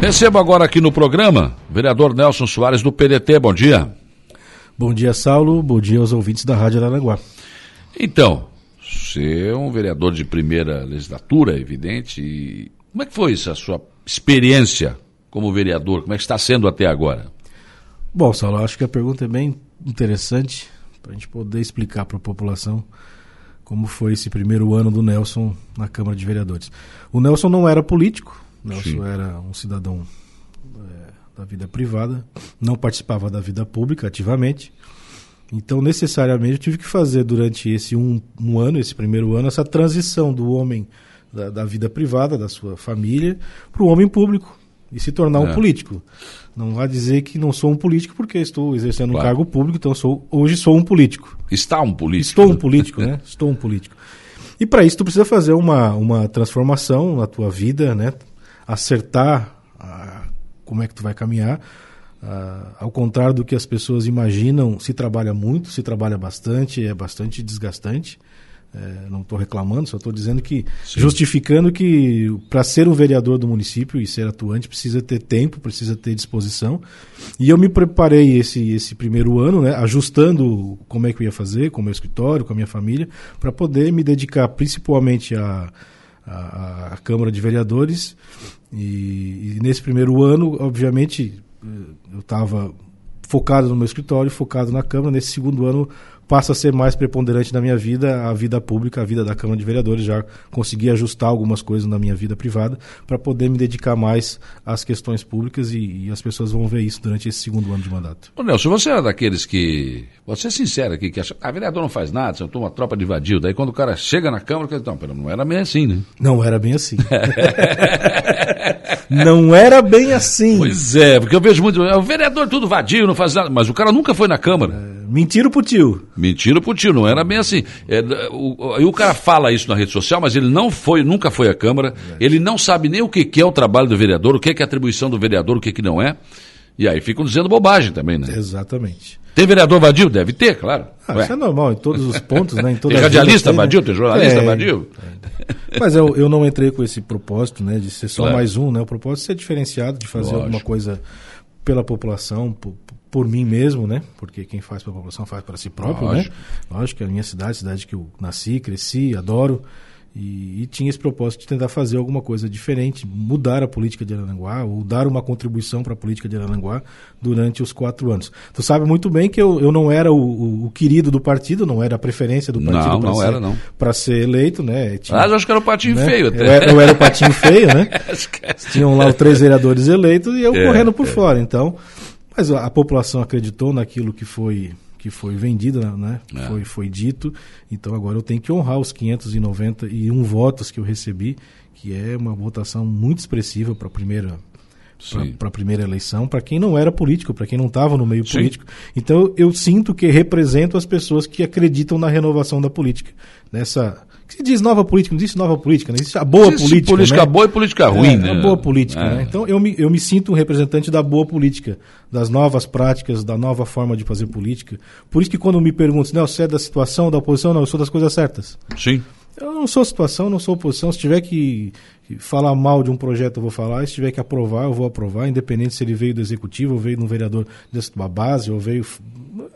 Recebo agora aqui no programa o vereador Nelson Soares do PDT. Bom dia. Bom dia, Saulo. Bom dia aos ouvintes da Rádio Aranaguá. Então, você é um vereador de primeira legislatura, é evidente. E como é que foi essa sua experiência como vereador? Como é que está sendo até agora? Bom, Saulo, acho que a pergunta é bem interessante para a gente poder explicar para a população como foi esse primeiro ano do Nelson na Câmara de Vereadores. O Nelson não era político, Nelson Sim. era um cidadão é, da vida privada, não participava da vida pública ativamente. Então, necessariamente, eu tive que fazer durante esse um, um ano, esse primeiro ano, essa transição do homem da, da vida privada, da sua família, para o homem público e se tornar é. um político. Não vá dizer que não sou um político porque estou exercendo claro. um cargo público, então sou, hoje sou um político. Está um político. Estou um político, né? Estou um político. E para isso tu precisa fazer uma, uma transformação na tua vida, né? Acertar a, como é que tu vai caminhar. Uh, ao contrário do que as pessoas imaginam, se trabalha muito, se trabalha bastante, é bastante desgastante. É, não estou reclamando, só estou dizendo que, Sim. justificando que para ser um vereador do município e ser atuante precisa ter tempo, precisa ter disposição. E eu me preparei esse, esse primeiro ano, né, ajustando como é que eu ia fazer com o meu escritório, com a minha família, para poder me dedicar principalmente a a Câmara de Vereadores. E, e, nesse primeiro ano, obviamente, eh, eu estava focado no meu escritório, focado na Câmara. Nesse segundo ano, passa a ser mais preponderante na minha vida a vida pública, a vida da Câmara de Vereadores. Já consegui ajustar algumas coisas na minha vida privada para poder me dedicar mais às questões públicas e, e, as pessoas vão ver isso durante esse segundo ano de mandato. Ô Nelson, você é daqueles que. Você é sincero aqui, que acha. Ah, vereador não faz nada, você uma tropa de vadio. Daí quando o cara chega na Câmara, não, pera, não era bem assim, né? Não era bem assim. não era bem assim. Pois é, porque eu vejo muito. O vereador tudo vadio, não faz nada. Mas o cara nunca foi na Câmara. É Mentira pro tio. Mentira pro tio, não era bem assim. É, o, o, o, cara fala isso na rede social, mas ele não foi, nunca foi à Câmara, é. ele não sabe nem o que, que é o trabalho do vereador, o que é, que é a atribuição do vereador, o que, que não é. E aí ficam dizendo bobagem também, né? Exatamente. Tem vereador vadio? Deve ter, claro. Ah, isso é normal em todos os pontos, né? Em tem radialista tem, né? vadio, tem jornalista é, vadio. É. Mas eu, eu não entrei com esse propósito, né? De ser só claro. mais um, né? O propósito é ser diferenciado, de fazer Lógico. alguma coisa pela população, por, por mim mesmo, né? Porque quem faz para a população faz para si próprio, Lógico. né? Lógico que é a minha cidade, cidade que eu nasci, cresci, adoro. E, e, tinha esse propósito de tentar fazer alguma coisa diferente, mudar a política de Arananguá, ou dar uma contribuição para a política de Arananguá durante os quatro anos. Tu sabe muito bem que eu, eu não era o, o, o querido do partido, não era a preferência do partido para ser, ser eleito, né? Tinha, ah, eu acho que era o patinho né? feio até. Eu era, eu era o patinho feio, né? Tinham lá os três vereadores eleitos e eu é, correndo por é. fora. Então, mas a, a população acreditou naquilo que foi que foi vendido, né? É. Foi, foi dito. Então agora eu tenho que honrar os 591 votos que eu recebi, que é uma votação muito expressiva para a primeira para a primeira eleição, para quem não era político, para quem não estava no meio Sim. político. Então eu sinto que represento as pessoas que acreditam na renovação da política, nessa que se diz nova política, não existe nova política, não existe a boa existe política. Política né? boa e política ruim, é, né? A boa política, é. né? Então eu me, eu me sinto um representante da boa política, das novas práticas, da nova forma de fazer política. Por isso que quando me perguntam, não, você é da situação, da oposição, não, eu sou das coisas certas. Sim. Eu não sou situação, não sou oposição. Se tiver que falar mal de um projeto, eu vou falar. Se tiver que aprovar, eu vou aprovar, independente se ele veio do executivo, ou veio de um vereador da base, ou veio.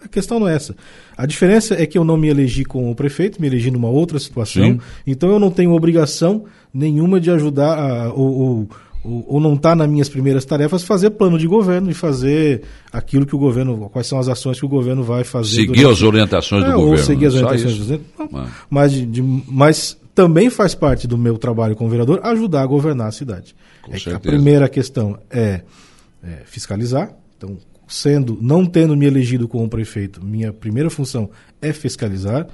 A questão não é essa. A diferença é que eu não me elegi com o prefeito, me elegi numa outra situação. Sim. Então eu não tenho obrigação nenhuma de ajudar a, ou, ou ou, ou não está nas minhas primeiras tarefas fazer plano de governo e fazer aquilo que o governo, quais são as ações que o governo vai fazer. Seguir durante... as orientações é, do ou governo. Seguir as orientações do governo. Ah. Mas, de, de, mas também faz parte do meu trabalho como vereador ajudar a governar a cidade. É a primeira questão é, é fiscalizar. Então, sendo, não tendo me elegido como prefeito, minha primeira função é fiscalizar.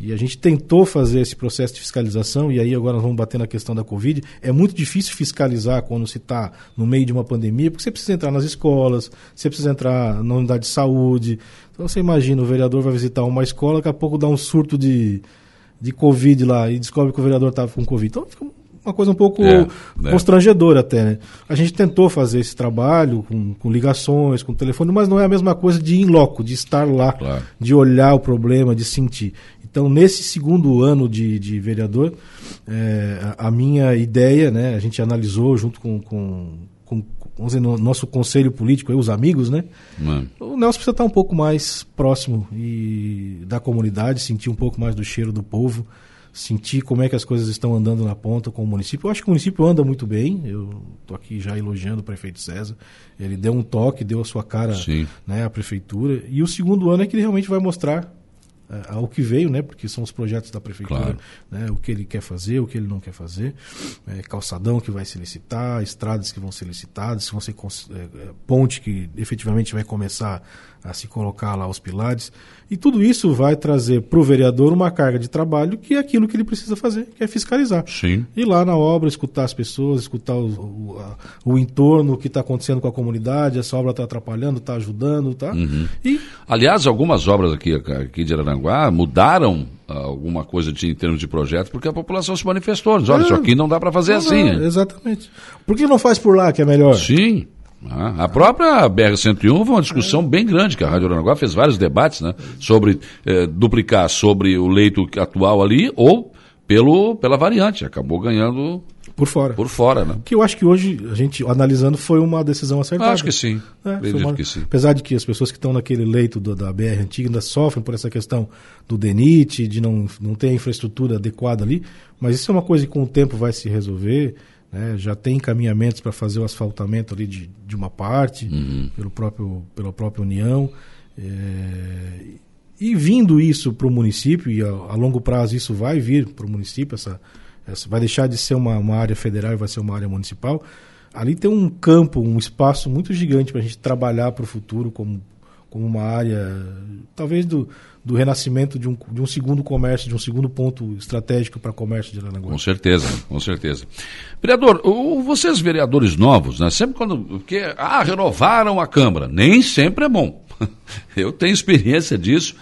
E a gente tentou fazer esse processo de fiscalização, e aí agora nós vamos bater na questão da Covid. É muito difícil fiscalizar quando se está no meio de uma pandemia, porque você precisa entrar nas escolas, você precisa entrar na unidade de saúde. Então você imagina, o vereador vai visitar uma escola, daqui a pouco dá um surto de, de Covid lá e descobre que o vereador estava com Covid. Então fica uma coisa um pouco é, é. constrangedora até. Né? A gente tentou fazer esse trabalho com, com, ligações, com telefone, mas não é a mesma coisa de ir em loco, de estar lá, claro. de olhar o problema, de sentir. Então, nesse segundo ano de, de vereador, é, a, a, minha ideia, né, a gente analisou junto com, com, vamos dizer, no nosso conselho político, aí, os amigos, né? O Nelson precisa estar um pouco mais próximo e da comunidade, sentir um pouco mais do cheiro do povo, sentir como é que as coisas estão andando na ponta com o município. Eu acho que o município anda muito bem. Eu estou aqui já elogiando o prefeito César. Ele deu um toque, deu a sua cara né, à prefeitura. E o segundo ano é que ele realmente vai mostrar ao que veio, né? Porque são os projetos da prefeitura, claro. né? O que ele quer fazer, o que ele não quer fazer, é, calçadão que vai se licitar, estradas que vão ser licitadas, se vão ser é, ponte que efetivamente vai começar a se colocar lá os pilares. E tudo isso vai trazer para o vereador uma carga de trabalho que é aquilo que ele precisa fazer, que é fiscalizar. Sim. Ir lá na obra, escutar as pessoas, escutar o, o, a, o entorno, o que está acontecendo com a comunidade, essa obra está atrapalhando, está ajudando, tá? Uhum. E... Aliás, algumas obras aqui, aqui de Araranguá mudaram ah, alguma coisa de, em termos de projeto, porque a população se manifestou. Olha, é, isso aqui não dá para fazer assim. Não, exatamente. Por que não faz por lá que é melhor? Sim. Ah, a própria BR-101 foi uma discussão bem grande, que a Rádio Aranaguá fez vários debates né, sobre eh, duplicar sobre o leito atual ali ou pelo, pela variante. Acabou ganhando por fora. Por fora, né? Que eu acho que hoje, a gente analisando, foi uma decisão acertada. Acho que sim. É, uma... que sim. Apesar de que as pessoas que estão naquele leito do, da BR antiga ainda sofrem por essa questão do DENIT, de não, não ter a infraestrutura adequada ali, mas isso é uma coisa que com o tempo vai se resolver. Né? Já tem encaminhamentos para fazer o asfaltamento ali de, de uma parte, uhum. pelo próprio, pela própria União. É... E vindo isso para o município, e a, a, longo prazo isso vai vir para o município, essa, essa, vai deixar de ser uma, uma área federal e vai ser uma área municipal. Ali tem um campo, um espaço muito gigante para a gente trabalhar para o futuro como, como uma área, talvez do, do renascimento de um, de um segundo comércio, de um segundo ponto estratégico para comércio de Aranaguá. Com certeza, com certeza. Vereador, o, vocês vereadores novos, né, sempre quando, porque, ah, renovaram a Câmara, nem sempre é bom. Eu tenho experiência disso,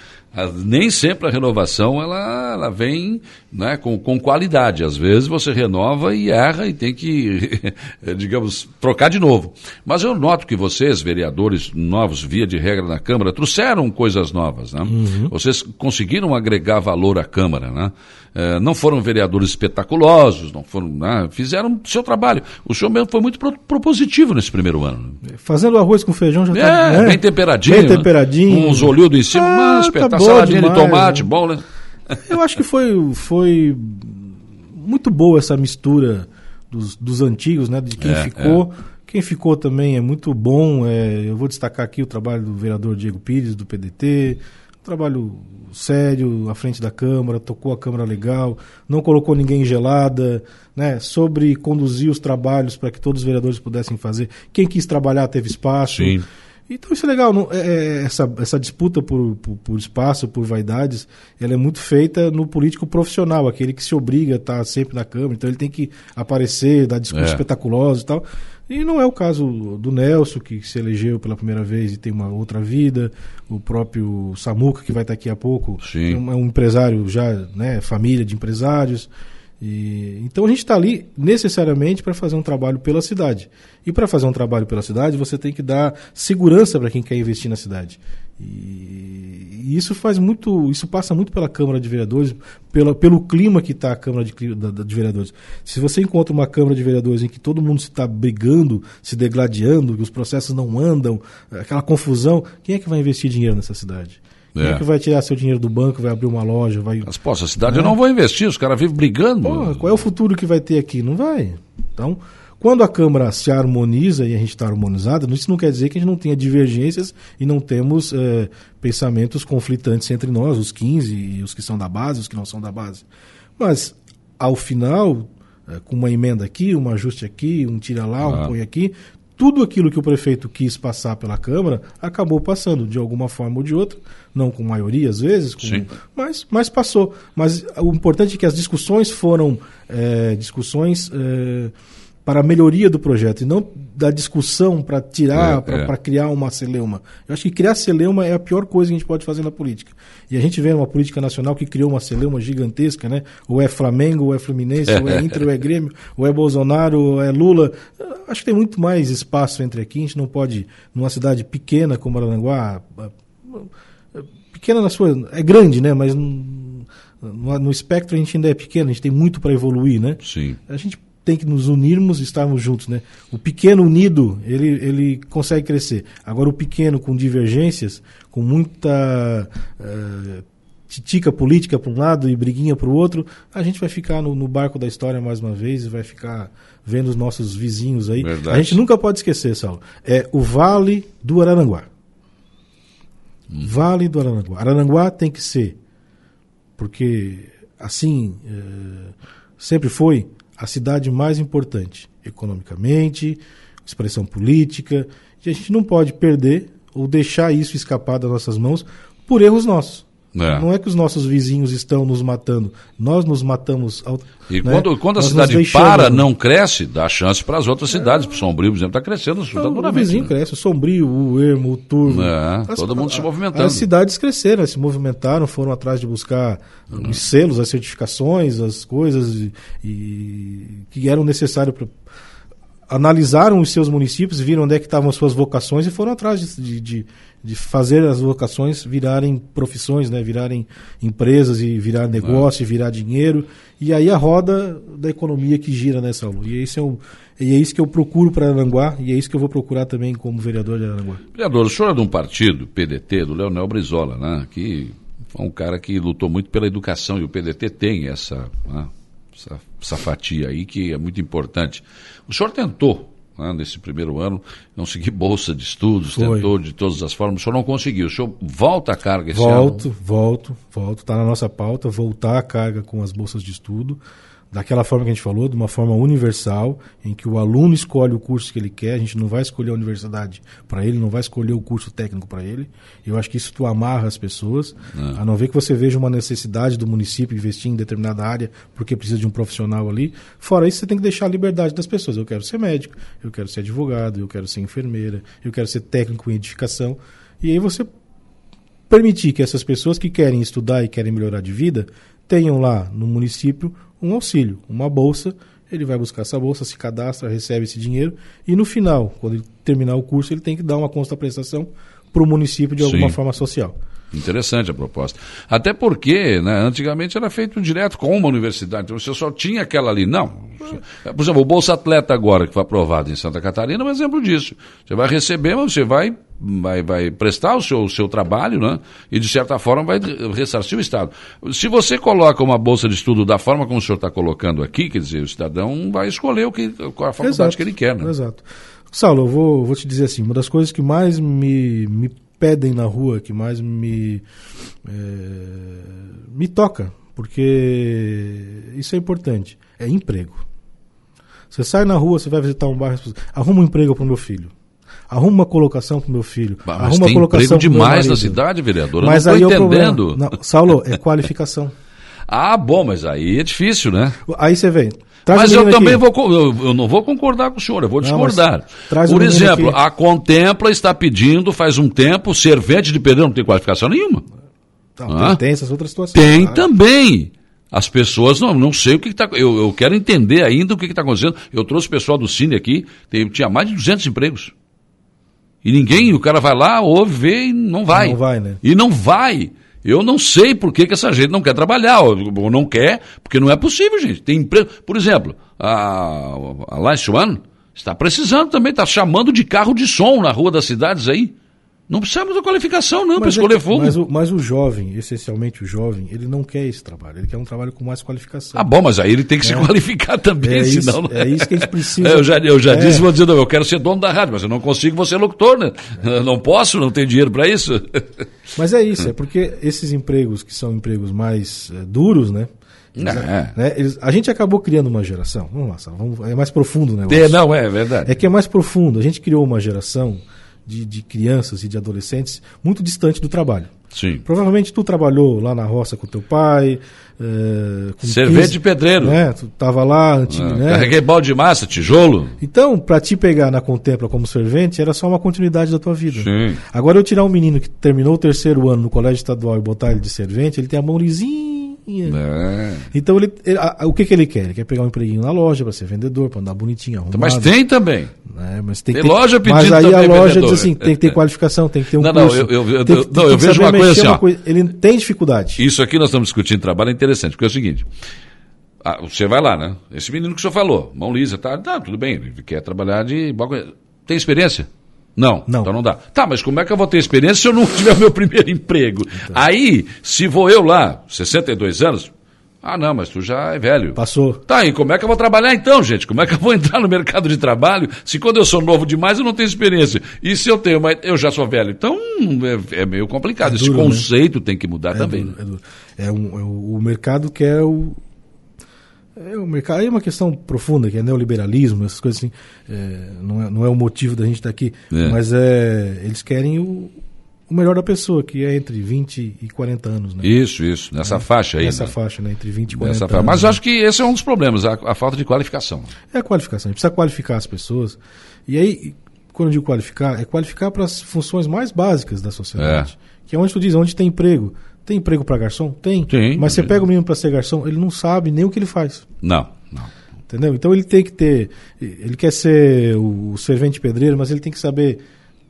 nem sempre a renovação ela, ela vem né, com, com qualidade. Às vezes você renova e erra e tem que, digamos, trocar de novo. Mas eu noto que vocês, vereadores novos, via de regra na Câmara, trouxeram coisas novas. Né? Uhum. Vocês conseguiram agregar valor à Câmara. Né? É, não foram vereadores espetaculosos, não foram, né, fizeram seu trabalho. O senhor mesmo foi muito pro, propositivo nesse primeiro ano. Fazendo arroz com feijão já está é, né? bem temperadinho. Bem temperadinho. Né? Uns olhudos em cima, ah, mas tá saladinha de tomate, né? bom, né? Eu acho que foi, foi muito boa essa mistura dos, dos antigos, né? De quem é, ficou. É. Quem ficou também é muito bom. É, eu vou destacar aqui o trabalho do vereador Diego Pires, do PDT. Trabalho sério à frente da Câmara, tocou a Câmara legal, não colocou ninguém gelada, né? Sobre conduzir os trabalhos para que todos os vereadores pudessem fazer. Quem quis trabalhar teve espaço. Sim. Então isso é legal. Não, é, é, essa, essa disputa por, por, por, espaço, por vaidades, ela é muito feita no político profissional, aquele que se obriga a estar sempre na Câmara. Então ele tem que aparecer, dar discursos é. espetaculosos e tal. E não é o caso do Nelson, que se elegeu pela primeira vez e tem uma outra vida, o próprio Samuca, que vai estar aqui a pouco, Sim. é um empresário já, né, família de empresários. E, então a gente está ali necessariamente para fazer um trabalho pela cidade. E para fazer um trabalho pela cidade, você tem que dar segurança para quem quer investir na cidade. E, isso faz muito, isso passa muito pela Câmara de Vereadores, pela, pelo clima que está a Câmara de, de, Vereadores. Se você encontra uma Câmara de Vereadores em que todo mundo está brigando, se degladiando, que os processos não andam, aquela confusão, quem é que vai investir dinheiro nessa cidade? Quem é. é que vai tirar seu dinheiro do banco, vai abrir uma loja, vai. Mas, pô, essa cidade eu não vou investir, os caras vivem brigando. Pô, qual é o futuro que vai ter aqui? Não vai. Então, quando a Câmara se harmoniza e a gente está harmonizado, isso não quer dizer que a gente não tenha divergências e não temos é, pensamentos conflitantes entre nós, os 15 e os que são da base, os que não são da base. Mas, ao final, é, com uma emenda aqui, um ajuste aqui, um tira lá, ah. um põe aqui, tudo aquilo que o prefeito quis passar pela Câmara acabou passando, de alguma forma ou de outra, não com maioria às vezes, com, mas, mas passou. Mas o importante é que as discussões foram é, discussões para a melhoria do projeto e não da discussão para tirar, é, para é. criar uma celeuma. Eu acho que criar celeuma é a pior coisa que a gente pode fazer na política. E a gente vê uma política nacional que criou uma celeuma gigantesca, né? Ou é Flamengo, ou é Fluminense, ou é Inter, ou é Grêmio, ou é Bolsonaro, ou é Lula. Acho que tem muito mais espaço entre aqui. A gente não pode, numa cidade pequena como Aranguá, pequena na sua. é grande, né? Mas no, no espectro a gente ainda é pequeno, a gente tem muito para evoluir, né? Sim. A gente tem que nos unirmos e estarmos juntos, né? O pequeno unido, ele, ele consegue crescer. Agora o pequeno com divergências, com muita uh, titica política para um lado e briguinha para o outro, a gente vai ficar no, no, barco da história mais uma vez e vai ficar vendo os nossos vizinhos aí. Verdade. A gente nunca pode esquecer, Saulo. É o Vale do Araranguá. Hum. Vale do Araranguá. Araranguá tem que ser, porque assim é, sempre foi a cidade mais importante economicamente, expressão política, e a gente não pode perder ou deixar isso escapar das nossas mãos por erros nossos. É. Não é que os nossos vizinhos estão nos matando, nós nos matamos. Ao, e né? quando, quando a nós cidade para, não cresce, dá chance para as outras é. cidades. O Sombrio, por exemplo, está crescendo assustadoramente. O vizinho né? cresce, o Sombrio, o Ermo, o Turvo. É, as, todo mundo se movimentando. As cidades cresceram, se movimentaram, foram atrás de buscar uhum. os selos, as certificações, as coisas e, e que eram necessárias para analisaram os seus municípios, viram onde é que estavam as suas vocações e foram atrás de, de, de, fazer as vocações virarem profissões, né? virarem empresas e virar negócio, ah. virar dinheiro. E aí a roda da economia que gira nessa né, aula. E é e é isso que eu procuro para Aranguá e é isso que eu vou procurar também como vereador de Aranguá. Vereador, o senhor é de um partido, PDT, do Leonel Brizola, né? que é um cara que lutou muito pela educação e o PDT tem essa, né? Essa, essa fatia aí que é muito importante. O senhor tentou, né, nesse primeiro ano, conseguir bolsa de estudos, Foi. tentou de todas as formas, o senhor não conseguiu. O senhor volta a carga esse volto, ano? Volto, volto, volto. Está na nossa pauta, voltar a carga com as bolsas de estudo daquela forma que a gente falou, de uma forma universal, em que o aluno escolhe o curso que ele quer, a gente não vai escolher a universidade para ele, não vai escolher o curso técnico para ele. Eu acho que isso tu amarra as pessoas, é. a não ver que você veja uma necessidade do município investir em determinada área porque precisa de um profissional ali. Fora isso, você tem que deixar a liberdade das pessoas. Eu quero ser médico, eu quero ser advogado, eu quero ser enfermeira, eu quero ser técnico em edificação. E aí você permitir que essas pessoas que querem estudar e querem melhorar de vida tenham lá no município um auxílio, uma bolsa. Ele vai buscar essa bolsa, se cadastra, recebe esse dinheiro e no final, quando ele terminar o curso, ele tem que dar uma consta prestação para o município de alguma Sim. forma social. Interessante a proposta. Até porque, né, antigamente era feito direto com uma universidade, então você só tinha aquela ali. Não. Por exemplo, o Bolsa Atleta agora, que foi aprovado em Santa Catarina, é um exemplo disso. Você vai receber, mas você vai, vai, vai prestar o seu, o seu trabalho, né? E de certa forma vai ressarcir o Estado. Se você coloca uma bolsa de estudo da forma como o senhor está colocando aqui, quer dizer, o cidadão vai escolher o que, qual a faculdade exato, que ele quer, né? Exato. Saulo, eu vou, vou te dizer assim, uma das coisas que mais me, me pedem na rua, que mais me, é, me toca, porque isso é importante, é emprego. Você sai na rua, você vai visitar um bairro, arruma um emprego para o meu filho. Arruma uma colocação para o meu filho. Mas arruma tem colocação emprego demais na cidade, vereador. Mas não aí estou entendendo. Não, Saulo, é qualificação. ah, bom, mas aí é difícil, né? Aí você vem. Traz mas eu também vou, eu, eu, não vou concordar com o senhor, eu vou discordar. Não, Por exemplo, aqui. a Contempla está pedindo faz um tempo, servente de pedreiro não tem qualificação nenhuma. Não, tem essas outras situações. Tem também. As pessoas, não, não sei o que está. Eu, eu quero entender ainda o que está acontecendo. Eu trouxe o pessoal do Cine aqui, tem, tinha mais de 200 empregos. E ninguém, o cara vai lá, ouve, vê e não vai. Não vai, né? E não vai. Eu não sei por que, que essa gente não quer trabalhar, ou não quer, porque não é possível, gente. Tem emprego. Por exemplo, a, a Last One está precisando também, está chamando de carro de som na rua das cidades aí. Não precisamos da qualificação, não, para escolher é, fogo. Mas o, mas o jovem, essencialmente o jovem, ele não quer esse trabalho. Ele quer um trabalho com mais qualificação. Ah, bom, mas aí ele tem que é. se qualificar também, é senão. Isso, é isso que a gente precisa. eu já, eu já é. disse, vou dizer, não, eu quero ser dono da rádio, mas eu não consigo, vou ser locutor, né? Não posso, não tenho dinheiro para isso. Mas é isso, é porque esses empregos que são empregos mais é, duros, né? Eles, é. né, eles, a gente acabou criando uma geração. Vamos lá, vamos, é mais profundo o negócio. É, não, é verdade. É que é mais profundo. A gente criou uma geração de, de crianças e de adolescentes muito distante do trabalho. Sim. Provavelmente tu trabalhou lá na roça com teu pai. É, com Servente de pedreiro. Né? Tu tava lá antigo, ah, né? Carreguei balde de massa, tijolo. Então, para te pegar na Contempla como servente, era só uma continuidade da tua vida. Sim. Agora eu tirar um menino que terminou o terceiro ano no colégio estadual e botar ele de servente, ele tem a mão lisinha é. Então ele, ele a, o que, que ele quer? Ele quer pegar um empreguinho na loja para ser vendedor, para andar bonitinho, arrumado. Mas tem também. É, mas tem, tem que, loja pedindo Mas aí a loja vendedor. diz assim, tem que ter qualificação, tem que ter um não, curso. Não, eu, eu, tem, eu, não, eu vejo uma coisa assim, uma coisa, ele tem dificuldade. Isso aqui nós estamos discutindo trabalho é interessante, porque é o seguinte, Ah, você vai lá, né? Esse menino que o senhor falou, mão lisa, tá, tá, tudo bem, ele quer trabalhar de. Tem experiência? Não, Não. então não dá. Tá, mas como é que eu vou ter experiência se eu não tiver o meu primeiro emprego? Aí, se vou eu lá, 62 anos, ah não, mas tu já é velho. Passou. Tá, e como é que eu vou trabalhar então, gente? Como é que eu vou entrar no mercado de trabalho se quando eu sou novo demais eu não tenho experiência? E se eu tenho, mas eu já sou velho? Então é, é meio complicado. É Esse duro, né? conceito tem que mudar É também. duro, né? é. É um- é o, o mercado que é o. É o mercado, é uma questão profunda, que é neoliberalismo, essas coisas assim. É, não, é, não é o motivo da gente estar aqui, É. mas é, eles querem o, o melhor da pessoa, que é entre 20 e 40 anos. Né? Isso, isso, nessa faixa aí. Nessa né? faixa, né? entre 20 e 40 Nessa anos. faixa. Mas eu né? acho que esse é um dos problemas, a, a falta de qualificação. É a qualificação. A gente precisa qualificar as pessoas. E aí, quando eu digo qualificar, é qualificar para as funções mais básicas da sociedade. Que é onde tu diz, onde tem emprego. Tem emprego para garçom? Tem. Tem, Mas você pega o menino para ser garçom, ele não sabe nem o que ele faz. Não, não. Entendeu? Então ele tem que ter. Ele quer ser o servente pedreiro, mas ele tem que saber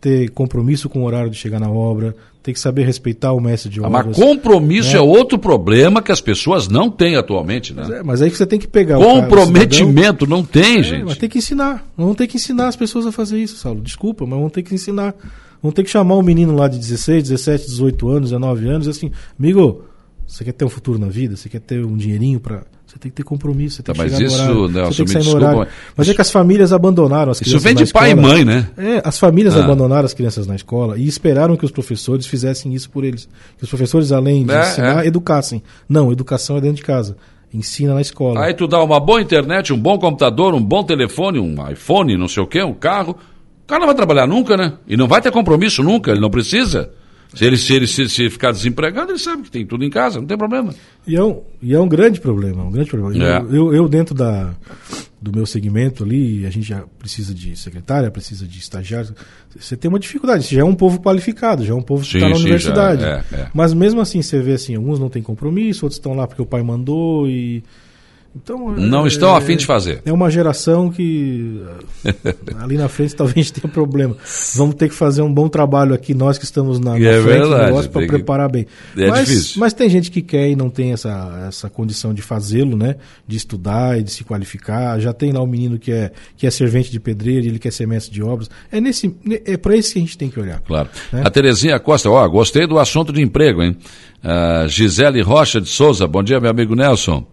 ter compromisso com o horário de chegar na obra, tem que saber respeitar o mestre de Ah, obras. Mas compromisso né? é outro problema que as pessoas não têm atualmente, né? Mas, é, mas aí você tem que pegar o cara, o cidadão, Comprometimento não tem, É, gente. mas tem que ensinar. Vamos ter que ensinar as pessoas a fazer isso, Saulo. Desculpa, mas vamos ter que ensinar. Vamos ter que chamar um menino lá de 16, 17, 18 anos, 19 anos, e assim, amigo, você quer ter um futuro na vida? Você quer ter um dinheirinho para Você tem que ter compromisso, você tem Tá, que chegar isso, no horário, Nelson, você tem que sair no desculpa, horário. Mas é que as famílias abandonaram as Isso crianças vem na de pai e mãe, né? É, as famílias Ah. abandonaram as crianças na escola e esperaram que os professores fizessem isso por eles. Que os professores, além de É, ensinar, é. educassem. Não, educação é dentro de casa. Ensina na escola. Aí tu dá uma boa internet, um bom computador, um bom telefone, um iPhone, não sei o quê, um carro. O cara não vai trabalhar nunca, né? E não vai ter compromisso nunca, ele não precisa. Se ele, se ele se, se ficar desempregado, ele sabe que tem tudo em casa, não tem problema. E é um, e é um grande problema, um grande problema. É. Eu, eu, eu dentro da, do meu segmento ali, a gente já precisa de secretária, precisa de estagiário. Você tem uma dificuldade, você já é um povo qualificado, já é um povo que está na sim, universidade. já, é, é. Mas mesmo assim, você vê assim, alguns não têm compromisso, outros estão lá porque o pai mandou e... Então, Não é- estão a fim de fazer. É uma geração que ali na frente talvez tenha problema. Vamos ter que fazer um bom trabalho aqui, nós que estamos na, na É frente do negócio, para preparar bem. É mas, difícil. mas tem gente que quer e não tem essa, essa condição de fazê-lo, né? De estudar e de se qualificar. Já tem lá um menino que é, que é servente de pedreiro ele quer ser mestre de obras. É, nesse, é para isso que a gente tem que olhar. Claro. Né? A Terezinha Costa, ó, gostei do assunto de emprego, hein? Ah, Gisele Rocha de Souza, bom dia, meu amigo Nelson.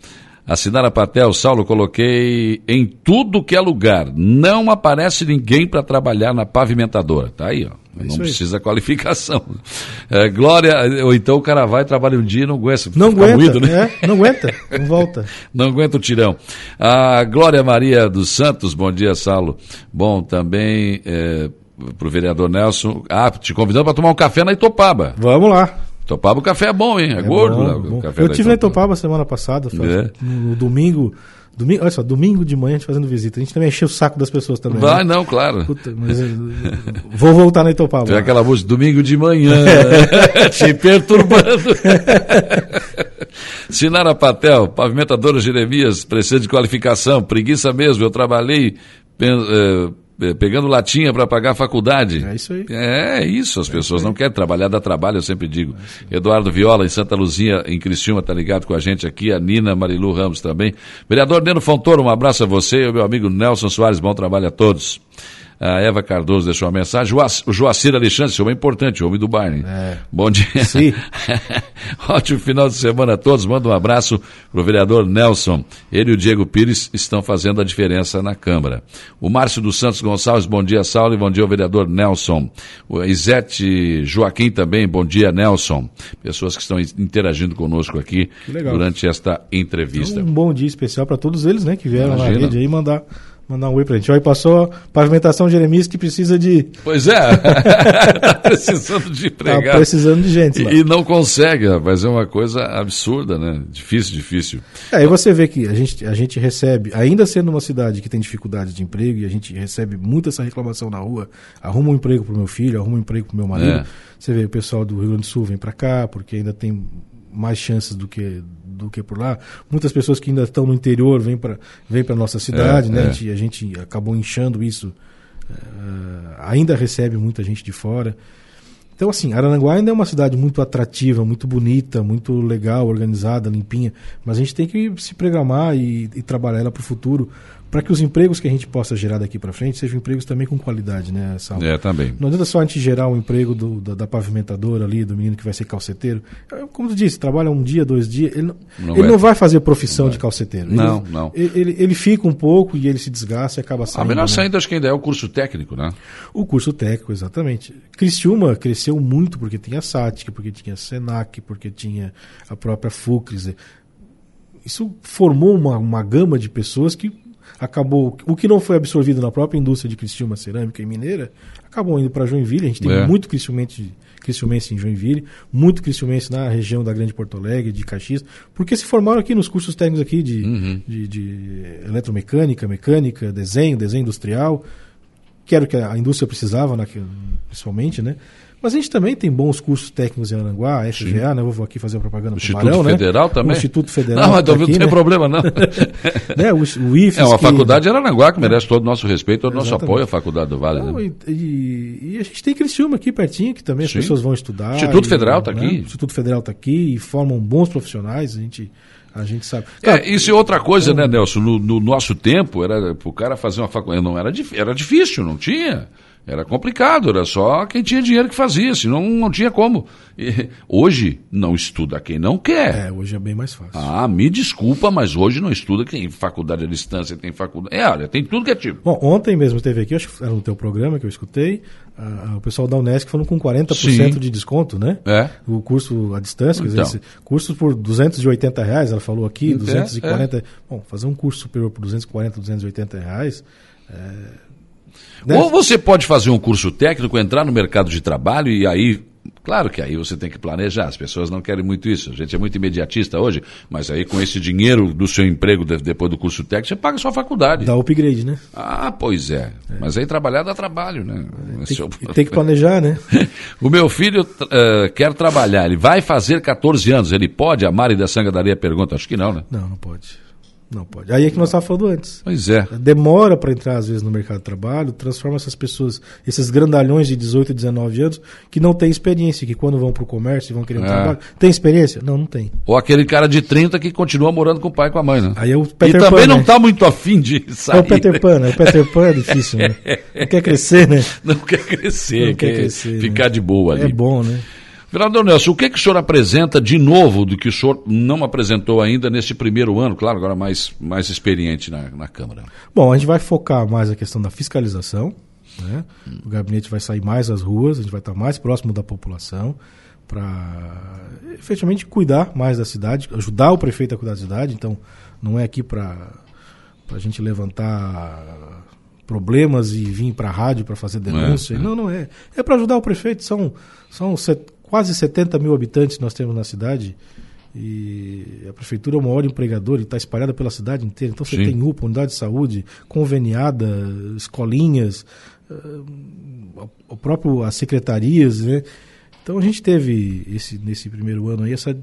A Sinara Patel, Saulo, coloquei em tudo que é lugar. Não aparece ninguém para trabalhar na pavimentadora. Tá aí, ó. Não isso aí. precisa qualificação. É, Glória, ou então o cara vai, trabalha um dia e não aguenta. Não aguenta, moído, né? é, não aguenta, não volta. Não aguenta o tirão. A Glória Maria dos Santos, bom dia, Saulo. Bom, também é, para o vereador Nelson. Ah, te convidando para tomar um café na Itopaba. Vamos lá. Itopaba o café é bom, hein? É, É gordo, bom, né? bom. café Eu tive na. Itopaba semana passada, faz- É. no domingo, domingo. Olha só, domingo de manhã a gente fazendo visita. A gente também encheu o saco das pessoas também. Vai, né? não, claro. Puta, mas eu- vou voltar na Itopaba. Tem aquela música, domingo de manhã, te perturbando. Sinara Patel, pavimentadora Jeremias, precisa de qualificação, preguiça mesmo, eu trabalhei pen- eh, eh, pegando latinha para pagar a faculdade. É isso aí. É isso, as pessoas não querem trabalhar, dá trabalho, eu sempre digo. Eduardo Viola, em Santa Luzia, em Criciúma, tá ligado com a gente aqui, a Nina Marilu Ramos também. Vereador Neno Fontoro, um abraço a você e ao meu amigo Nelson Soares, bom trabalho a todos. A Eva Cardoso deixou uma mensagem. O Joacir Alexandre, homem é importante, o homem do hein? É. Bom dia. Sim. Ótimo final de semana a todos. Manda um abraço pro vereador Nelson. Ele e o Diego Pires estão fazendo a diferença na Câmara. O Márcio dos Santos Gonçalves, bom dia, Saulo, e bom dia ao vereador Nelson. O Isete Joaquim também, bom dia, Nelson. Pessoas que estão interagindo conosco aqui durante esta entrevista. Um bom dia especial para todos eles, né? Que vieram Imagina. na rede aí mandar, mandar um oi pra gente. Aí passou pavimentação Jeremias que precisa de. Pois é, tá precisando de Tá empregado. precisando de gente. E, e não consegue, rapaz, é uma coisa absurda, né? Difícil, difícil. É, Aí você vê que a gente, a gente recebe, ainda sendo uma cidade que tem dificuldade de emprego, e a gente recebe muito essa reclamação na rua, arruma um emprego pro meu filho, arruma um emprego pro meu marido. É. Você vê o pessoal do Rio Grande do Sul vem para cá, porque ainda tem mais chances do que do que por lá. Muitas pessoas que ainda estão no interior vêm para vêm para nossa cidade, É, né? é. A, gente, a gente acabou inchando isso. eh, ainda recebe muita gente de fora. Então, assim, Arananguá ainda é uma cidade muito atrativa, muito bonita, muito legal, organizada, limpinha, mas a gente tem que se programar e, e trabalhar ela para o futuro, para que os empregos que a gente possa gerar daqui para frente sejam empregos também com qualidade, né, Salvo? É, também. Não adianta só a gente gerar um emprego do, da, da, pavimentadora ali, do menino que vai ser calceteiro. É, como tu disse, trabalha um dia, dois dias, ele não, não, ele não vai fazer profissão de calceteiro. Não, ele, não. Ele, ele, ele, fica um pouco e ele se desgasta e acaba saindo. A melhor né? saída acho que ainda é o curso técnico, né? O curso técnico, exatamente. Criciúma cresceu muito porque tinha SATIC, porque tinha SENAC, porque tinha a própria FUCRES. Isso formou uma, uma gama de pessoas que acabou. O que não foi absorvido na própria indústria de Criciúma cerâmica e mineira acabou indo para Joinville. A gente tem É. muito criciumense, criciumense em Joinville, muito criciumense na região da Grande Porto Alegre, de Caxias, porque se formaram aqui nos cursos técnicos aqui de, Uhum. de, de eletromecânica, mecânica, desenho, desenho industrial, que era o que a indústria precisava, que- principalmente, né? Mas a gente também tem bons cursos técnicos em Aranguá, a FVA, né? Eu vou aqui fazer uma propaganda pro Instituto né? Federal também? O Instituto Federal. Não, mas tá não aqui, tem né? problema, não. né? O, o IFES, É uma que- faculdade de Aranaguá que merece todo o nosso respeito, todo o nosso apoio à Faculdade do Vale. Não, né? e, e- e a gente tem Criciúma aqui pertinho, que também as Sim. pessoas vão estudar. Instituto e, Federal tá né? aqui. O Instituto Federal está aqui e formam bons profissionais, a gente, a gente sabe. É, isso é outra coisa, né, Nelson? No, no nosso tempo, era o cara fazer uma faculdade. Não era, era difícil, não tinha. Era complicado, era só quem tinha dinheiro que fazia, senão não tinha como. E hoje não estuda quem não quer. É, hoje é bem mais fácil. Ah, me desculpa, mas hoje não estuda quem faculdade à distância, tem faculdade. É, olha, tem tudo que é tipo. Bom, ontem mesmo teve aqui, acho que era no teu programa que eu escutei, ah, o pessoal da Unesc falando com 40% Sim. de desconto, né? É. O curso à distância, quer dizer, Então. esse curso por 280 reais, ela falou aqui, É, 240. Bom, fazer um curso superior por 240, 280 reais. é, né? Ou você pode fazer um curso técnico, entrar no mercado de trabalho e aí. Claro que aí você tem que planejar, as pessoas não querem muito isso. A gente é muito imediatista hoje, mas aí com esse dinheiro do seu emprego de- depois do curso técnico, você paga a sua faculdade. Dá upgrade, né? Ah, pois é. Mas aí trabalhar dá trabalho, né? Esse é Tem, tem que planejar, né? O meu filho eh, quer trabalhar, ele vai fazer 14 anos, ele pode? A Mari da Sangadaria pergunta, acho que não, né? Não, não pode. Não pode. Aí é que nós estávamos falando antes. Pois é. Demora para entrar, às vezes, no mercado de trabalho, transforma essas pessoas, esses grandalhões de 18, 19 anos, que não têm experiência, que quando vão para o comércio e vão querer um É. trabalho. Tem experiência? Não, não tem. Ou aquele cara de 30 que continua morando com o pai e com a mãe, né? Aí é o e Peter também Pan, não né? está muito afim de sair. É o Peter né? Pan, né? O Peter Pan é difícil, né? Não quer crescer, né? Não quer crescer, Não quer quer, crescer, ficar né? de boa ali. É bom, né? Vereador Nelson, o que, que o senhor apresenta de novo do que o senhor não apresentou ainda nesse primeiro ano, claro, agora mais, mais experiente na, na Câmara? Bom, a gente vai focar mais a questão da fiscalização. Né? O gabinete vai sair mais às ruas, a gente vai estar mais próximo da população para efetivamente cuidar mais da cidade, ajudar o prefeito a cuidar da cidade. Então, não é aqui para a gente levantar problemas e vir para a rádio para fazer denúncia. é. Não, não é. É para ajudar o prefeito. São, são quase 70 mil habitantes nós temos na cidade. E a prefeitura é o maior empregador e está espalhada pela cidade inteira. Então você Sim. tem UPA, unidade de saúde, conveniada, escolinhas, ah, o próprio as secretarias, né? Então a gente teve esse nesse primeiro ano aí essa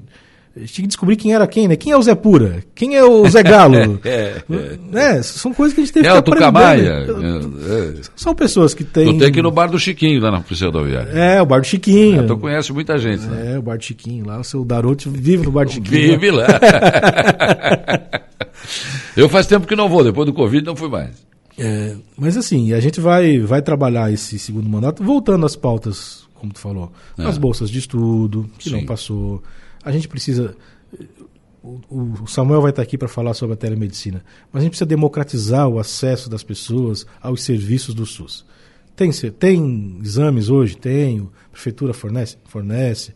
a gente tinha que descobrir quem era quem, né? Quem é o Zé Pura? Quem é o Zé Galo? É, né? São coisas que a gente teve É que o Tucamaia. É, é. São pessoas que têm Tu tem que ir no bar do Chiquinho, lá na Polícia Rodoviária. É, o Bar do Chiquinho. Tu conhece muita gente, né? É, o Bar do Chiquinho lá, o seu Darote vive no Bar do Chiquinho. Vive lá. Eu faz tempo que não vou, depois do Covid não fui mais. É, mas assim, a gente vai, vai trabalhar esse segundo mandato, voltando às pautas, como tu falou, É. as bolsas de estudo, que Sim. não passou. A gente precisa. O, Samuel vai estar aqui para falar sobre a telemedicina, mas a gente precisa democratizar o acesso das pessoas aos serviços do SUS. Tem, tem exames hoje? Tem. A prefeitura fornece? Fornece.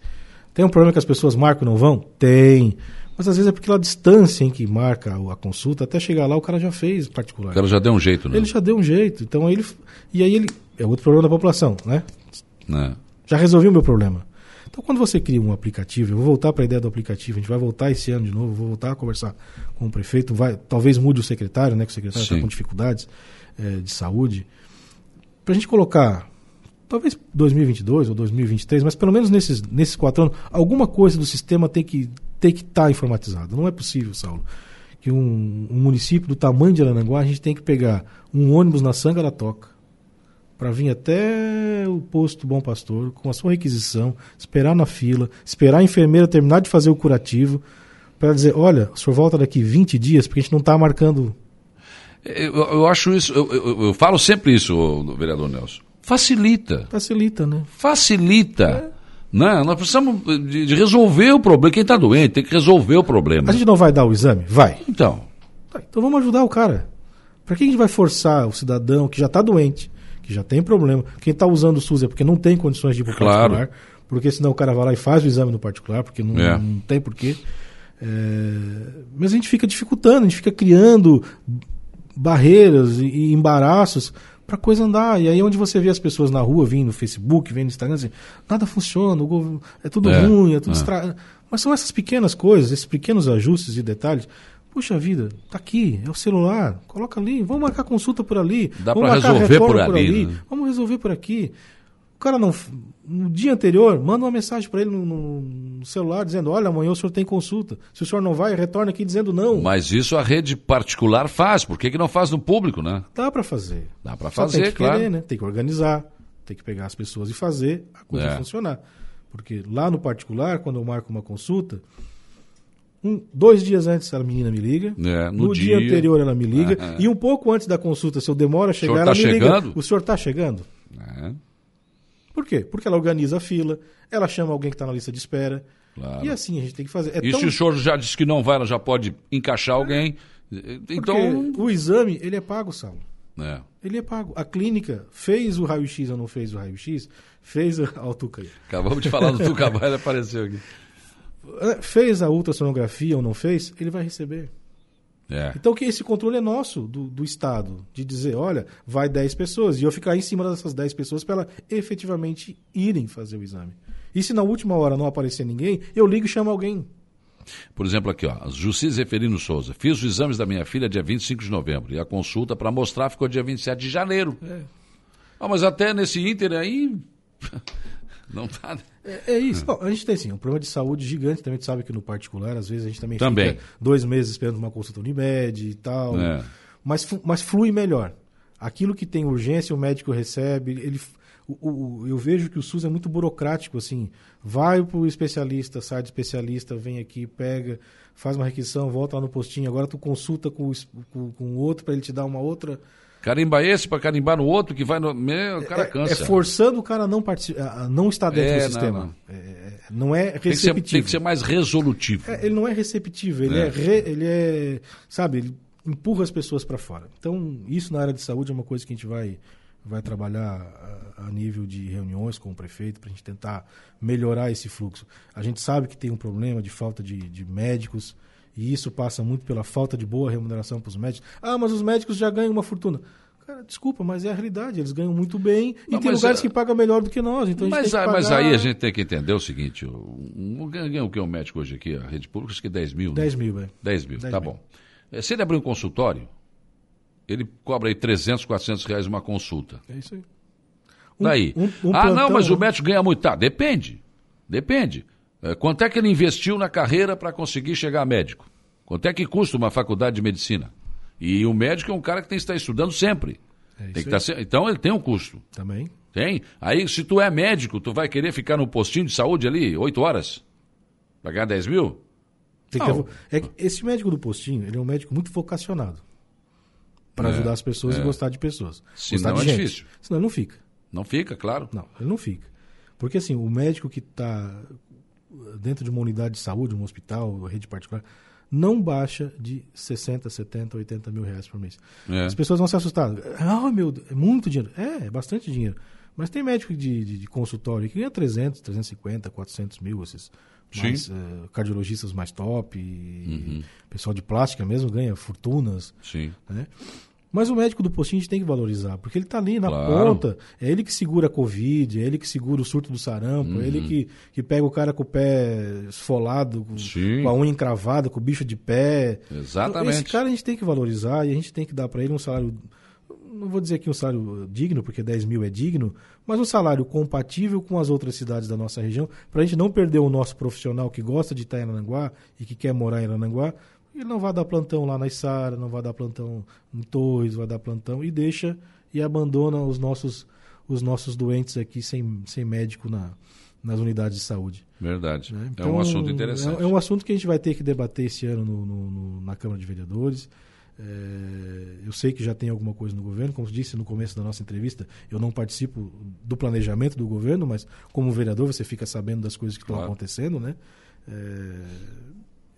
Tem um problema que as pessoas marcam e não vão? Tem. Mas às vezes é porque a distância em que marca a consulta, até chegar lá, o cara já fez particular. O cara já deu um jeito, né? Ele já deu um jeito. Então ele. E aí ele. É outro problema da população, né? Né? Já resolvi o meu problema. Então quando você cria um aplicativo, eu vou voltar para a ideia do aplicativo, a gente vai voltar esse ano de novo, vou voltar a conversar com o prefeito, vai, talvez mude o secretário, né? Que o secretário está com dificuldades eh, de saúde. Para a gente colocar, talvez 2022 ou 2023, mas pelo menos nesses, nesses quatro anos, alguma coisa do sistema tem que tem que estar informatizada. Não é possível, Saulo, que um, um município do tamanho de Arananguá, a gente tem que pegar um ônibus na Sanga da Toca, para vir até o posto Bom Pastor com a sua requisição, esperar na fila, esperar a enfermeira terminar de fazer o curativo, para dizer: olha, o senhor volta daqui 20 dias, porque a gente não está marcando. Eu, eu, acho isso, eu, eu, eu, falo sempre isso, vereador Nelson. Facilita. Facilita, né? Facilita. É. Não, né? nós precisamos de, de resolver o problema. Quem está doente tem que resolver o problema. A gente não vai dar o exame? Vai. Então. Tá, então vamos ajudar o cara. Para que a gente vai forçar o cidadão que já está doente, que já tem problema? Quem está usando o SUS é porque não tem condições de ir para o claro. particular, porque senão o cara vai lá e faz o exame no particular, porque não, é. não tem porquê. É, mas a gente fica dificultando, a gente fica criando barreiras e, embaraços para coisa andar. E aí onde você vê as pessoas na rua, vindo no Facebook, vendo no Instagram, assim, nada funciona, é tudo é, ruim, é tudo é. Estra... Mas são essas pequenas coisas, esses pequenos ajustes e detalhes. Puxa vida, tá aqui, é o celular, coloca ali, vamos marcar consulta por ali. Dá para resolver por ali. Por ali né? Vamos resolver por aqui. O cara não. No dia anterior, manda uma mensagem para ele no, no, celular dizendo: Olha, amanhã o senhor tem consulta. Se o senhor não vai, retorna aqui dizendo não. Mas isso a rede particular faz. Por que, que não faz no público, né? Dá para fazer. Dá para fazer, tem que claro. Querer, né? Tem que organizar, tem que pegar as pessoas e fazer a coisa é. funcionar. Porque lá no particular, quando eu marco uma consulta, um, dois dias antes a menina me liga. É, no, no dia, dia, anterior ela me liga. É, e um pouco antes da consulta, se eu demoro a chegar, ela tá me chegando? liga. O senhor está chegando? É. Por quê? Porque ela organiza a fila, ela chama alguém que está na lista de espera. Claro. E assim a gente tem que fazer. É e tão... se o senhor já disse que não vai, ela já pode encaixar alguém. Então. Porque o exame, ele é pago, Saulo. É. Ele é pago. A clínica fez o raio-x ou não fez o raio-x, fez a autocaia. Acabamos de falar do Tucabá, ele apareceu aqui. É, fez a ultrassonografia ou não fez, ele vai receber. É. Então que esse controle é nosso, do, do Estado, de dizer, olha, vai 10 pessoas, e eu ficar em cima dessas 10 pessoas para elas efetivamente irem fazer o exame. E se na última hora não aparecer ninguém, eu ligo e chamo alguém. Por exemplo, aqui, ó, Jussi Zeferino Souza. Fiz os exames da minha filha dia 25 de novembro e a consulta para mostrar ficou dia 27 de janeiro. É. Ah, mas até nesse ínter aí. Não tá. Né? É, é isso. Bom, a gente tem assim, um problema de saúde gigante, também sabe que no particular, às vezes a gente também, também. fica dois meses esperando uma consulta Unimed e tal. É. Mas, mas flui melhor. Aquilo que tem urgência, o médico recebe, ele. O, o, eu vejo que o SUS é muito burocrático, assim. Vai para o especialista, sai do especialista, vem aqui, pega, faz uma requisição, volta lá no postinho. Agora tu consulta com o com, com o outro para ele te dar uma outra Carimba esse para carimbar no outro que vai no. Meu, o cara é, cansa. É forçando o cara a não, a não estar dentro é, do sistema. Não, não. É, não é receptivo. Tem que, ser, tem que ser mais resolutivo. É, ele não é receptivo, ele é, é re, ele é. Sabe, ele empurra as pessoas para fora. Então, isso na área de saúde é uma coisa que a gente vai, vai trabalhar a, a nível de reuniões com o prefeito para a gente tentar melhorar esse fluxo. A gente sabe que tem um problema de falta de, de médicos. E isso passa muito pela falta de boa remuneração para os médicos. Ah, mas os médicos já ganham uma fortuna. Cara, desculpa, mas é a realidade. Eles ganham muito bem e tem lugares é... que pagam melhor do que nós. Então mas, pagar... mas aí a gente tem que entender o seguinte: o, ganha o que é um médico hoje aqui? A rede pública, acho que 10 mil. 10 né? mil, é. 10 mil, 10 tá mil. bom. É, se ele abrir um consultório, ele cobra aí 300, 400 reais uma consulta. É isso aí. Um, Daí. Um, um ah, plantão, não, mas o médico ganha muito. Tá, depende. Depende. É, quanto é que ele investiu na carreira para conseguir chegar a médico? Quanto é que custa uma faculdade de medicina? E o médico é um cara que tem que estar estudando sempre. É tem que estar, então ele tem um custo. Também. Tem. Aí, se tu é médico, tu vai querer ficar no postinho de saúde ali, oito horas? Pagar 10 mil? Que, é que esse médico do postinho, ele é um médico muito vocacionado. Para é, ajudar as pessoas é. e gostar de pessoas. Senão de é gente. difícil. Senão ele não fica. Não fica, claro. Não, ele não fica. Porque assim, o médico que está dentro de uma unidade de saúde, um hospital, rede particular, não baixa de 60, 70, 80 mil reais por mês. É. As pessoas vão se assustar. Ah, meu Deus, é muito dinheiro. É, é bastante dinheiro. Mas tem médico de, de, de, consultório que ganha 300, 350, 400 mil, esses mais, uh, cardiologistas mais top, uhum. pessoal de plástica mesmo ganha fortunas. Sim. Né? Mas o médico do postinho a gente tem que valorizar, porque ele está ali na claro. ponta. É ele que segura a Covid, é ele que segura o surto do sarampo, uhum. é ele uhum. que, que pega o cara com o pé esfolado, com, com, a unha encravada, com o bicho de pé. Exatamente. Esse cara a gente tem que valorizar e a gente tem que dar para ele um salário. Não vou dizer aqui um salário digno, porque 10 mil é digno, mas um salário compatível com as outras cidades da nossa região, para a gente não perder o nosso profissional que gosta de estar em Arananguá e que quer morar em Arananguá, ele não vai dar plantão lá na Isara, não vai dar plantão em Torres, vai dar plantão e deixa e abandona os nossos os nossos doentes aqui sem, sem médico na, nas unidades de saúde. Verdade. Né? Então, é um assunto interessante. É, é, um assunto que a gente vai ter que debater esse ano no, no, no, na Câmara de Vereadores. É, eu sei que já tem alguma coisa no governo, como disse no começo da nossa entrevista, eu não participo do planejamento do governo, mas como vereador você fica sabendo das coisas que estão claro. acontecendo, né? É,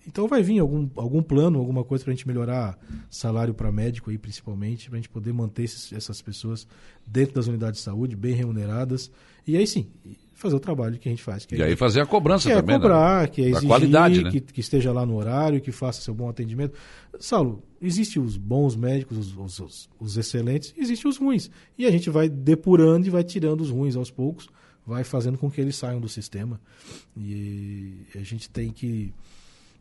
então vai vir algum, algum plano, alguma coisa para a gente melhorar salário para médico aí, principalmente, para a gente poder manter esses, essas pessoas dentro das unidades de saúde, bem remuneradas. E aí sim, fazer o trabalho que a gente faz. e aí fazer a cobrança que também. É cobrar, né? que é exigir, qualidade, né? que, que, esteja lá no horário, que faça seu bom atendimento. Saulo, existem os bons médicos, os, os, os excelentes, existem os ruins. E a gente vai depurando e vai tirando os ruins aos poucos, vai fazendo com que eles saiam do sistema. E a gente tem que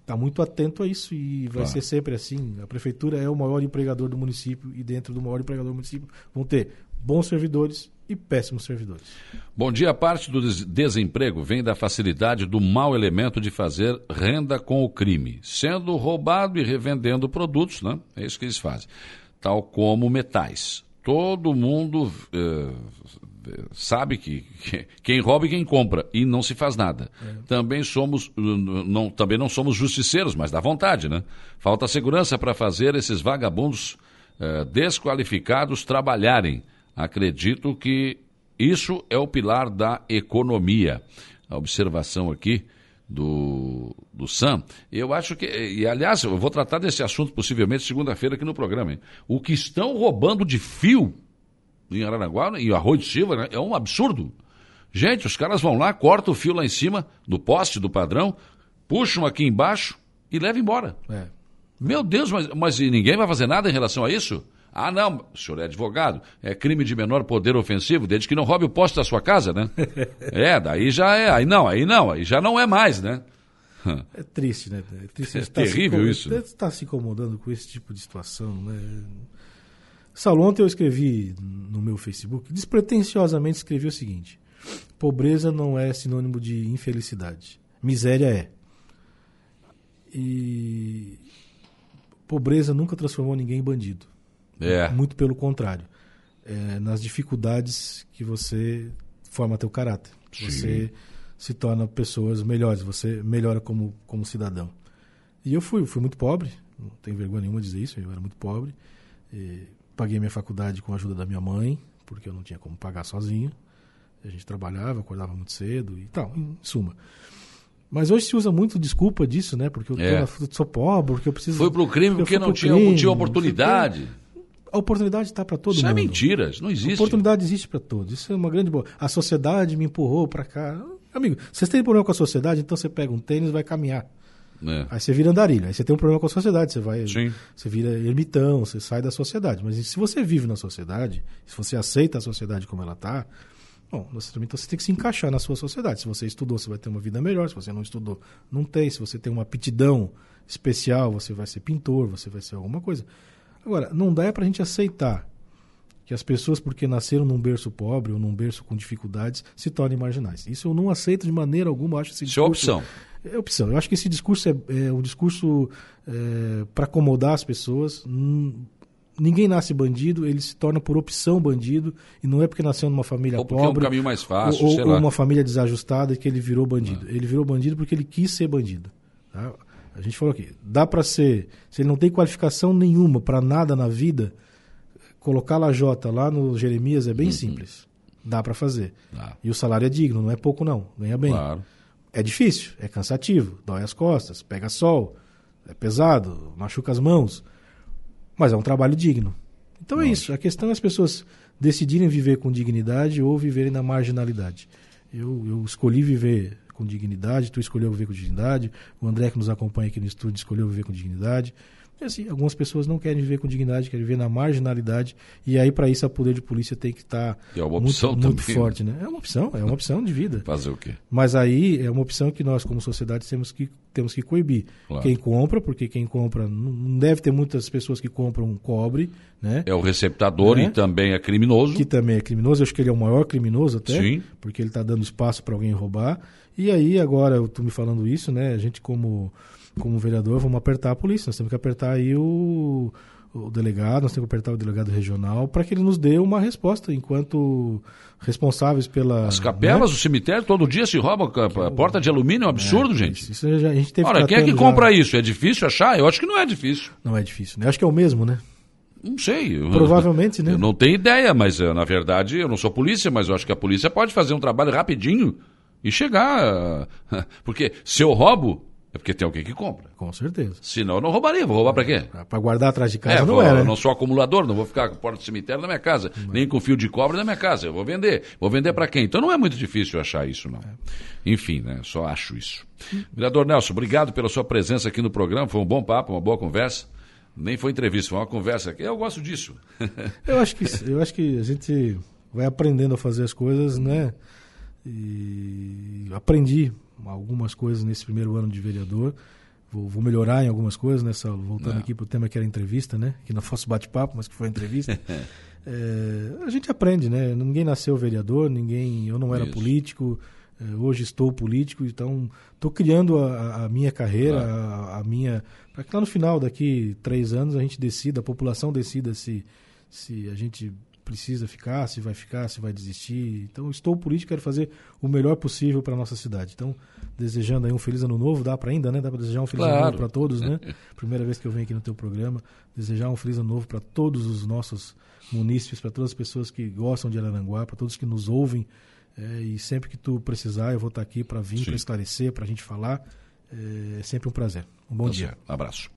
está muito atento a isso e vai claro. ser sempre assim. A prefeitura é o maior empregador do município e dentro do maior empregador do município vão ter bons servidores e péssimos servidores. Bom dia. Parte do desemprego vem da facilidade do mau elemento de fazer renda com o crime, sendo roubado e revendendo produtos, né? É isso que eles fazem. Tal como metais. Todo mundo eh, sabe que, que, quem rouba e quem compra e não se faz nada. É. Também somos não, também não somos justiceiros, mas dá vontade, né? Falta segurança para fazer esses vagabundos eh, desqualificados trabalharem. Acredito que isso é o pilar da economia. A observação aqui do, do Sam, eu acho que, e aliás, eu vou tratar desse assunto possivelmente segunda-feira aqui no programa. Hein? O que estão roubando de fio em Aranaguá e Arroio de Silva né, é um absurdo. Gente, os caras vão lá, cortam o fio lá em cima do poste, do padrão, puxam aqui embaixo e levam embora. É. Meu Deus, mas, mas ninguém vai fazer nada em relação a isso? Ah, não, o senhor é advogado, é crime de menor poder ofensivo, desde que não roube o poste da sua casa, né? é, daí já é, aí não, aí não, aí já não é mais, né? É triste, né? É, triste, é terrível se, isso. Você está se incomodando com esse tipo de situação, né? Saulo, ontem eu escrevi no meu Facebook, despretensiosamente escrevi o seguinte: pobreza não é sinônimo de infelicidade, miséria é. E pobreza nunca transformou ninguém em bandido. É. Muito pelo contrário. É nas dificuldades que você forma teu caráter. Sim. Você se torna pessoas melhores, você melhora como, como cidadão. E eu fui, fui muito pobre, não tenho vergonha nenhuma de dizer isso, eu era muito pobre. Paguei minha faculdade com a ajuda da minha mãe, porque eu não tinha como pagar sozinho. A gente trabalhava, acordava muito cedo e tal, em suma. Mas hoje se usa muito desculpa disso, né? Porque eu, é. sou pobre, porque eu preciso. Foi pro crime porque, não tinha, crime, tinha oportunidade. A oportunidade está para todo isso é mundo. Isso é mentira, isso não existe. A oportunidade existe para todos. Isso é uma grande boa. A sociedade me empurrou para cá. Amigo, vocês têm problema com a sociedade, então você pega um tênis e vai caminhar. É. Aí você vira andarilho. Aí você tem um problema com a sociedade, você vai, Sim. você vira ermitão, você sai da sociedade. Mas se você vive na sociedade, se você aceita a sociedade como ela está, Bom, você, então você tem que se encaixar na sua sociedade. Se você estudou, você vai ter uma vida melhor. Se você não estudou, não tem. Se você tem uma aptidão especial, você vai ser pintor, você vai ser alguma coisa. Agora, não dá para a gente aceitar que as pessoas, porque nasceram num berço pobre ou num berço com dificuldades, se tornem marginais. Isso eu não aceito de maneira alguma. Acho esse discurso, Isso é opção. É opção. Eu acho que esse discurso é, é um discurso é, para acomodar as pessoas. Ninguém nasce bandido, ele se torna por opção bandido, e não é porque nasceu numa família ou pobre. É um caminho mais fácil, ou, ou uma família desajustada que ele virou bandido. Ah. Ele virou bandido porque ele quis ser bandido. Tá? A gente falou aqui, dá para ser, se ele não tem qualificação nenhuma para nada na vida, colocar lajota lá no Jeremias é bem uhum. simples. Dá para fazer. E o salário é digno, não é pouco não, ganha bem. Claro. É difícil, é cansativo, dói as costas, pega sol, é pesado, machuca as mãos mas é um trabalho digno. Então é Nossa. é isso. A questão é as pessoas decidirem viver com dignidade ou viverem na marginalidade. Eu, eu escolhi viver com dignidade, tu escolheu viver com dignidade, o André que nos acompanha aqui no estúdio escolheu viver com dignidade. E assim, algumas pessoas não querem viver com dignidade, querem viver na marginalidade, e aí para isso a poder de polícia tem que estar tá é muito, muito forte, né? É uma opção, é uma opção de vida. Fazer o quê? Mas aí é uma opção que nós como sociedade temos que temos que coibir. Claro. Quem compra, porque quem compra não deve ter muitas pessoas que compram cobre, né? É o receptador né? e também é criminoso. Que também é criminoso, eu acho que ele é o maior criminoso até, Sim. porque ele está dando espaço para alguém roubar. E aí agora eu tô me falando isso, né? A gente como como vereador, vamos apertar a polícia. Nós temos que apertar aí o, o delegado, nós temos que apertar o delegado regional para que ele nos dê uma resposta enquanto responsáveis pela. As capelas, né? o cemitério, todo dia se rouba a porta de alumínio, é um absurdo, É, gente. Isso já, a gente teve Olha, quem é que compra já- isso? É difícil achar? Eu acho que não é difícil. Não é difícil, né? Acho que é o mesmo, né? Não sei. eu- Provavelmente, né? Eu não tenho ideia, mas eh, na verdade eu não sou polícia, mas eu acho que a polícia pode fazer um trabalho rapidinho e chegar. Porque se eu roubo, é porque tem alguém que compra. Com certeza. Senão eu não roubaria. Vou roubar pra quê? Para guardar atrás de casa É, não vou- é, né? eu não sou acumulador, não vou ficar com a porta do cemitério na minha casa, nem com fio de cobre na minha casa. Eu vou vender. Vou vender para quem? Então não é muito difícil achar isso, não. Enfim, né? Só acho isso. Vereador Nelson, obrigado pela sua presença aqui no programa. Foi um bom papo, uma boa conversa. Nem foi entrevista, foi uma conversa. Eu gosto disso. Eu acho que eu acho que a gente vai aprendendo a fazer as coisas, né? E aprendi algumas coisas nesse primeiro ano de vereador. Vou, vou melhorar em algumas coisas, né? Saulo? Voltando Não. aqui para o tema que era entrevista, né? Que não fosse bate-papo, mas que foi entrevista. É, a gente aprende, né? Ninguém nasceu vereador, ninguém. Eu não era Isso. político, é, hoje estou político, então estou criando a, a- a minha carreira, Claro. a, a minha. Para que lá no final, daqui três anos, a gente decida, a população decida se, se a gente precisa ficar, se vai ficar, se vai desistir. Então, estou político, quero fazer o melhor possível para a nossa cidade. Então, desejando aí um feliz ano novo, dá para ainda, né? Dá para desejar um feliz ano Claro. novo para todos, né? Primeira vez que eu venho aqui no teu programa, desejar um feliz ano novo para todos os nossos munícipes, para todas as pessoas que gostam de Araranguá, para todos que nos ouvem. É, e sempre que tu precisar, eu vou estar aqui para vir, para esclarecer, para a gente falar. É sempre um prazer. Um bom Tá dia. Abraço.